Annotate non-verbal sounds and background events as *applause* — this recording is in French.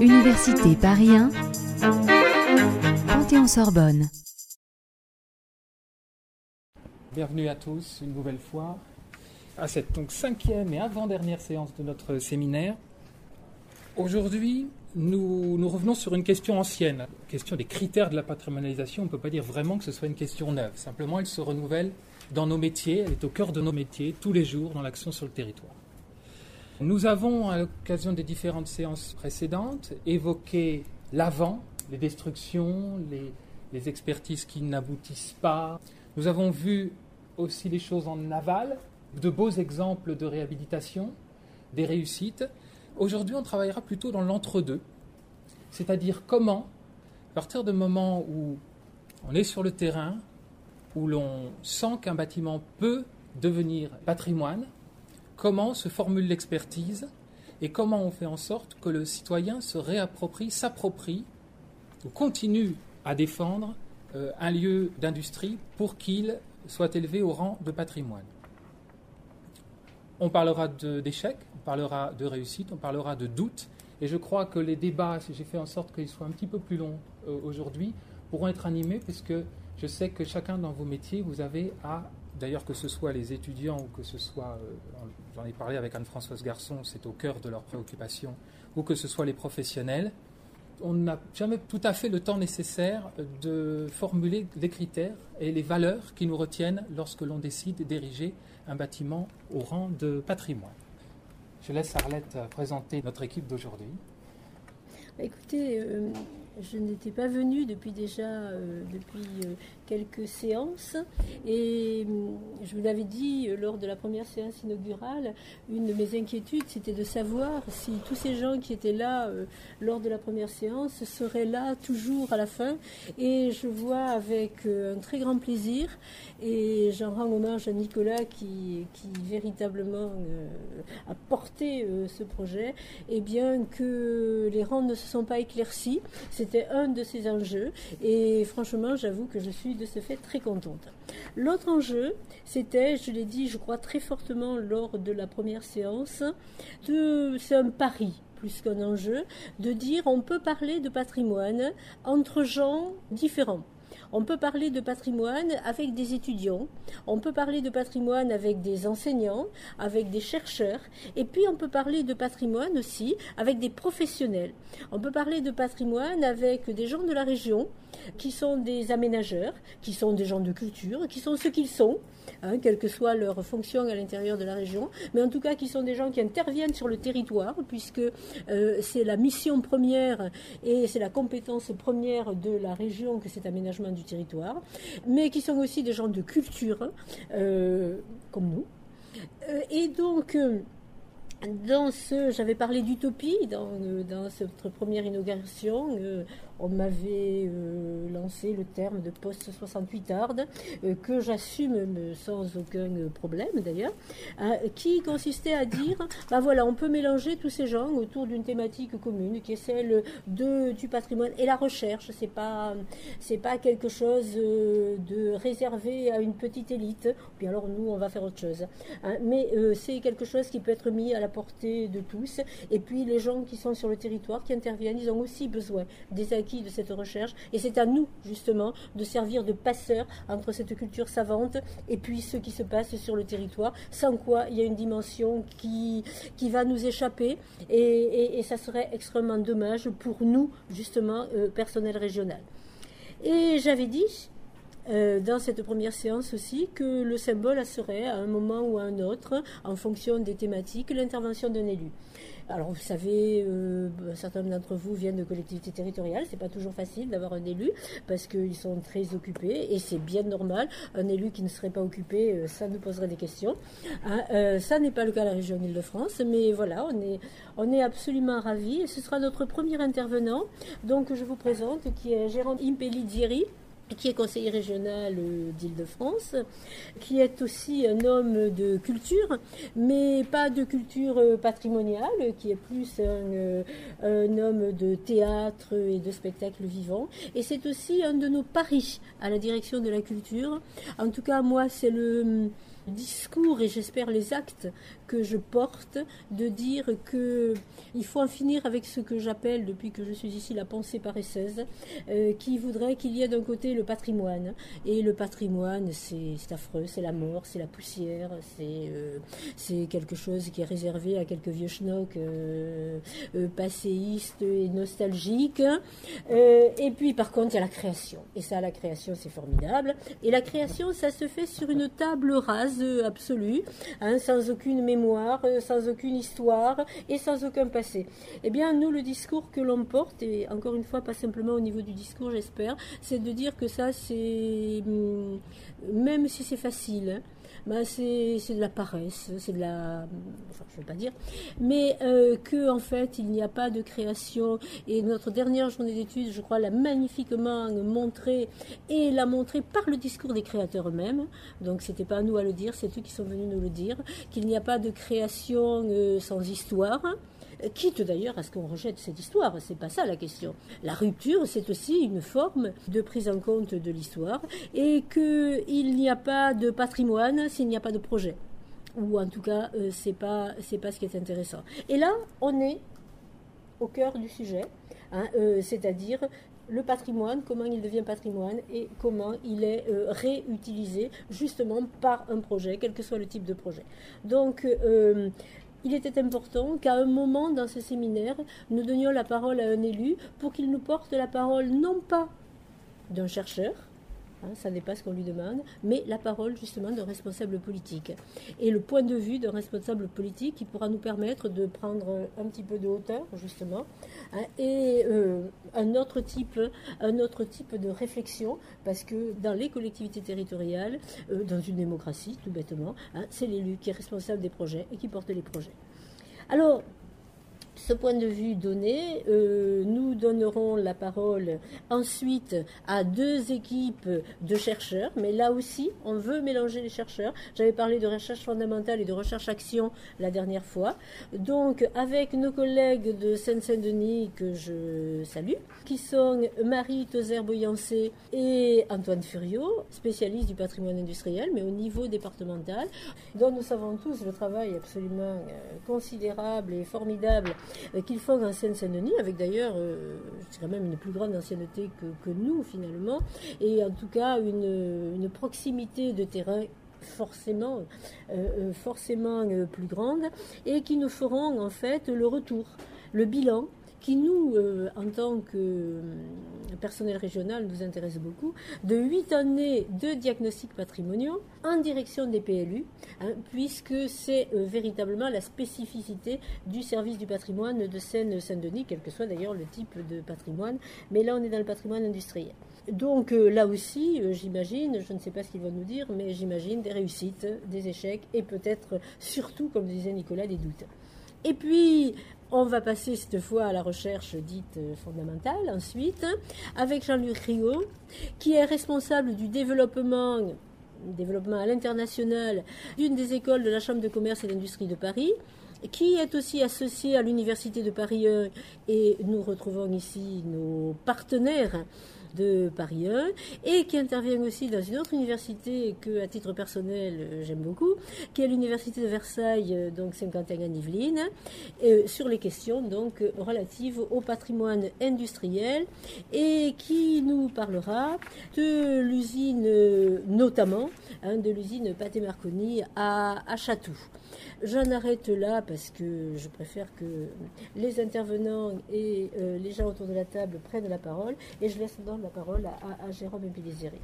Université Paris 1, Panthéon-Sorbonne. Bienvenue à tous une nouvelle fois à cette cinquième et avant-dernière séance de notre séminaire. Aujourd'hui, nous, nous, revenons sur une question ancienne, question des critères de la patrimonialisation. On ne peut pas dire vraiment que ce soit une question neuve. Simplement, elle se renouvelle dans nos métiers, elle est au cœur de nos métiers, tous les jours, dans l'action sur le territoire. Nous avons, à l'occasion des différentes séances précédentes, évoqué l'avant, les destructions, les, expertises qui n'aboutissent pas. Nous avons vu aussi les choses en aval, de beaux exemples de réhabilitation, des réussites. Aujourd'hui, on travaillera plutôt dans l'entre-deux, c'est-à-dire comment, à partir du moment où on est sur le terrain, où l'on sent qu'un bâtiment peut devenir patrimoine, comment se formule l'expertise et comment on fait en sorte que le citoyen se réapproprie, s'approprie ou continue à défendre euh, un lieu d'industrie pour qu'il soit élevé au rang de patrimoine. On parlera d'échecs, on parlera de réussite, on parlera de doutes, et je crois que les débats, si j'ai fait en sorte qu'ils soient un petit peu plus longs euh, aujourd'hui, pourront être animés, puisque je sais que chacun dans vos métiers, vous avez à, d'ailleurs que ce soit les étudiants ou que ce soit, euh, j'en ai parlé avec Anne-Françoise Garçon, c'est au cœur de leurs préoccupations, ou que ce soit les professionnels, on n'a jamais tout à fait le temps nécessaire de formuler les critères et les valeurs qui nous retiennent lorsque l'on décide d'ériger un bâtiment au rang de patrimoine. Je laisse Arlette présenter notre équipe d'aujourd'hui. Écoutez, euh, je n'étais pas venue depuis déjà euh, depuis euh, quelques séances. Et hum, je vous l'avais dit euh, lors de la première séance inaugurale, une de mes inquiétudes, c'était de savoir si tous ces gens qui étaient là euh, lors de la première séance seraient là toujours à la fin. Et je vois avec euh, un très grand plaisir, et j'en rends hommage à Nicolas qui, qui véritablement a porté ce projet, et bien que les rangs ne se sont pas éclaircis. C'était un de ces enjeux. Et franchement, j'avoue que je suis de ce fait très contente. L'autre enjeu, c'était, je l'ai dit, je crois très fortement lors de la première séance, c'est un pari plus qu'un enjeu, de dire on peut parler de patrimoine entre gens différents. On peut parler de patrimoine avec des étudiants, on peut parler de patrimoine avec des enseignants, avec des chercheurs, et puis on peut parler de patrimoine aussi avec des professionnels. On peut parler de patrimoine avec des gens de la région, qui sont des aménageurs, qui sont des gens de culture, qui sont ce qu'ils sont, hein, quelle que soit leur fonction à l'intérieur de la région, mais en tout cas qui sont des gens qui interviennent sur le territoire, puisque euh, c'est la mission première et c'est la compétence première de la région que cet aménagement du territoire, mais qui sont aussi des gens de culture, euh, comme nous. Euh, et donc, dans ce, j'avais parlé d'utopie dans, dans, cette première inauguration on m'avait euh, lancé le terme de post-68 hard, euh, que j'assume sans aucun problème d'ailleurs, hein, qui consistait à dire, *coughs* ben voilà, on peut mélanger tous ces gens autour d'une thématique commune, qui est celle du patrimoine et la recherche. C'est pas, pas quelque chose euh, de réservé à une petite élite. Puis alors nous, on va faire autre chose. Hein. mais c'est quelque chose qui peut être mis à la portée de tous. Et puis les gens qui sont sur le territoire, qui interviennent, ils ont aussi besoin des de cette recherche. Et c'est à nous, justement, de servir de passeur entre cette culture savante et puis ce qui se passe sur le territoire, sans quoi il y a une dimension qui, qui va nous échapper. Et, ça serait extrêmement dommage pour nous, justement, euh, personnel régional. Et j'avais dit, euh, dans cette première séance aussi que le symbole serait à un moment ou à un autre, en fonction des thématiques, l'intervention d'un élu. Alors vous savez, euh, certains d'entre vous viennent de collectivités territoriales, c'est pas toujours facile d'avoir un élu parce qu'ils sont très occupés et c'est bien normal. Un élu qui ne serait pas occupé, euh, ça nous poserait des questions. Hein, euh, ça n'est pas le cas à la région Île-de-France, mais voilà, on est, on est absolument ravis et ce sera notre premier intervenant. Donc je vous présente qui est Jérôme Impellidieri qui est conseiller régional euh, d'Île-de-France, qui est aussi un homme de culture, mais pas de culture euh, patrimoniale, qui est plus un, un homme de théâtre et de spectacle vivant. Et c'est aussi un de nos paris à la direction de la culture. En tout cas, moi, c'est le discours et j'espère les actes que je porte de dire que il faut en finir avec ce que j'appelle depuis que je suis ici la pensée paresseuse, euh, qui voudrait qu'il y ait d'un côté le patrimoine. Et le patrimoine c'est affreux, c'est la mort, c'est la poussière, c'est euh, c'est quelque chose qui est réservé à quelques vieux schnocks euh, passéistes et nostalgiques. et puis par contre il y a la création. Et ça la création c'est formidable. Et la création ça se fait sur une table rase absolue, hein, sans aucune mémoire, sans aucune histoire et sans aucun passé. Eh bien, nous, le discours que l'on porte, et encore une fois, pas simplement au niveau du discours, j'espère, c'est de dire que ça, c'est, hum, même si c'est facile, hein, bah, c'est de la paresse, c'est de la, enfin je ne veux pas dire, mais euh, que en fait il n'y a pas de création. Et notre dernière journée d'études, je crois, l'a magnifiquement montré et l'a montré par le discours des créateurs eux-mêmes. Donc c'était pas à nous à le dire, c'est eux qui sont venus nous le dire, qu'il n'y a pas de création euh, sans histoire quitte d'ailleurs à ce qu'on rejette cette histoire. C'est pas ça la question. La rupture, c'est aussi une forme de prise en compte de l'histoire et qu'il n'y a pas de patrimoine s'il n'y a pas de projet. Ou en tout cas, euh, c'est pas c'est pas ce qui est intéressant. Et là, on est au cœur du sujet, hein, euh, c'est-à-dire le patrimoine, comment il devient patrimoine et comment il est euh, réutilisé justement par un projet, quel que soit le type de projet. Donc, il était important qu'à un moment dans ce séminaire, nous donnions la parole à un élu pour qu'il nous porte la parole non pas d'un chercheur, Hein, ça n'est pas ce qu'on lui demande, mais la parole justement d'un responsable politique. Et le point de vue d'un responsable politique qui pourra nous permettre de prendre un petit peu de hauteur, justement, hein, et euh, un, autre type, un autre type de réflexion, parce que dans les collectivités territoriales, euh, dans une démocratie, tout bêtement, hein, c'est l'élu qui est responsable des projets et qui porte les projets. Alors, ce point de vue donné, euh, nous donnerons la parole ensuite à deux équipes de chercheurs, mais là aussi, on veut mélanger les chercheurs. J'avais parlé de recherche fondamentale et de recherche-action la dernière fois. Donc, avec nos collègues de Seine-Saint-Denis, que je salue, qui sont Marie Tozer-Boyancé et Antoine Furiot, spécialistes du patrimoine industriel, mais au niveau départemental, dont nous savons tous le travail absolument euh, considérable et formidable qu'ils font en Seine-Saint-Denis, avec d'ailleurs, euh, c'est quand même une plus grande ancienneté que, nous finalement, et en tout cas une, proximité de terrain forcément, euh, forcément plus grande, et qui nous feront en fait le retour, le bilan qui nous, euh, en tant que euh, personnel régional, nous intéresse beaucoup, de huit années de diagnostics patrimoniaux en direction des PLU, hein, puisque c'est euh, véritablement la spécificité du service du patrimoine de Seine-Saint-Denis, quel que soit d'ailleurs le type de patrimoine, mais là on est dans le patrimoine industriel. Donc là aussi, j'imagine, je ne sais pas ce qu'ils vont nous dire, mais j'imagine des réussites, des échecs et peut-être surtout, comme disait Nicolas, des doutes. Et puis, on va passer cette fois à la recherche dite fondamentale ensuite, avec Jean-Luc Rio, qui est responsable du développement développement à l'international d'une des écoles de la Chambre de commerce et d'industrie de Paris, qui est aussi associé à l'Université de Paris 1 et nous retrouvons ici nos partenaires de Paris 1 et qui intervient aussi dans une autre université que, à titre personnel, euh, j'aime beaucoup, qui est l'université de Versailles, euh, donc Saint-Quentin-en-Yvelines, euh, sur les questions donc relatives au patrimoine industriel et qui nous parlera de l'usine notamment, hein, de l'usine Pathé Marconi à, à Chatou. J'en arrête là parce que je préfère que les intervenants et les gens autour de la table prennent la parole et je laisse donc la parole à, Jérôme Epilizeri.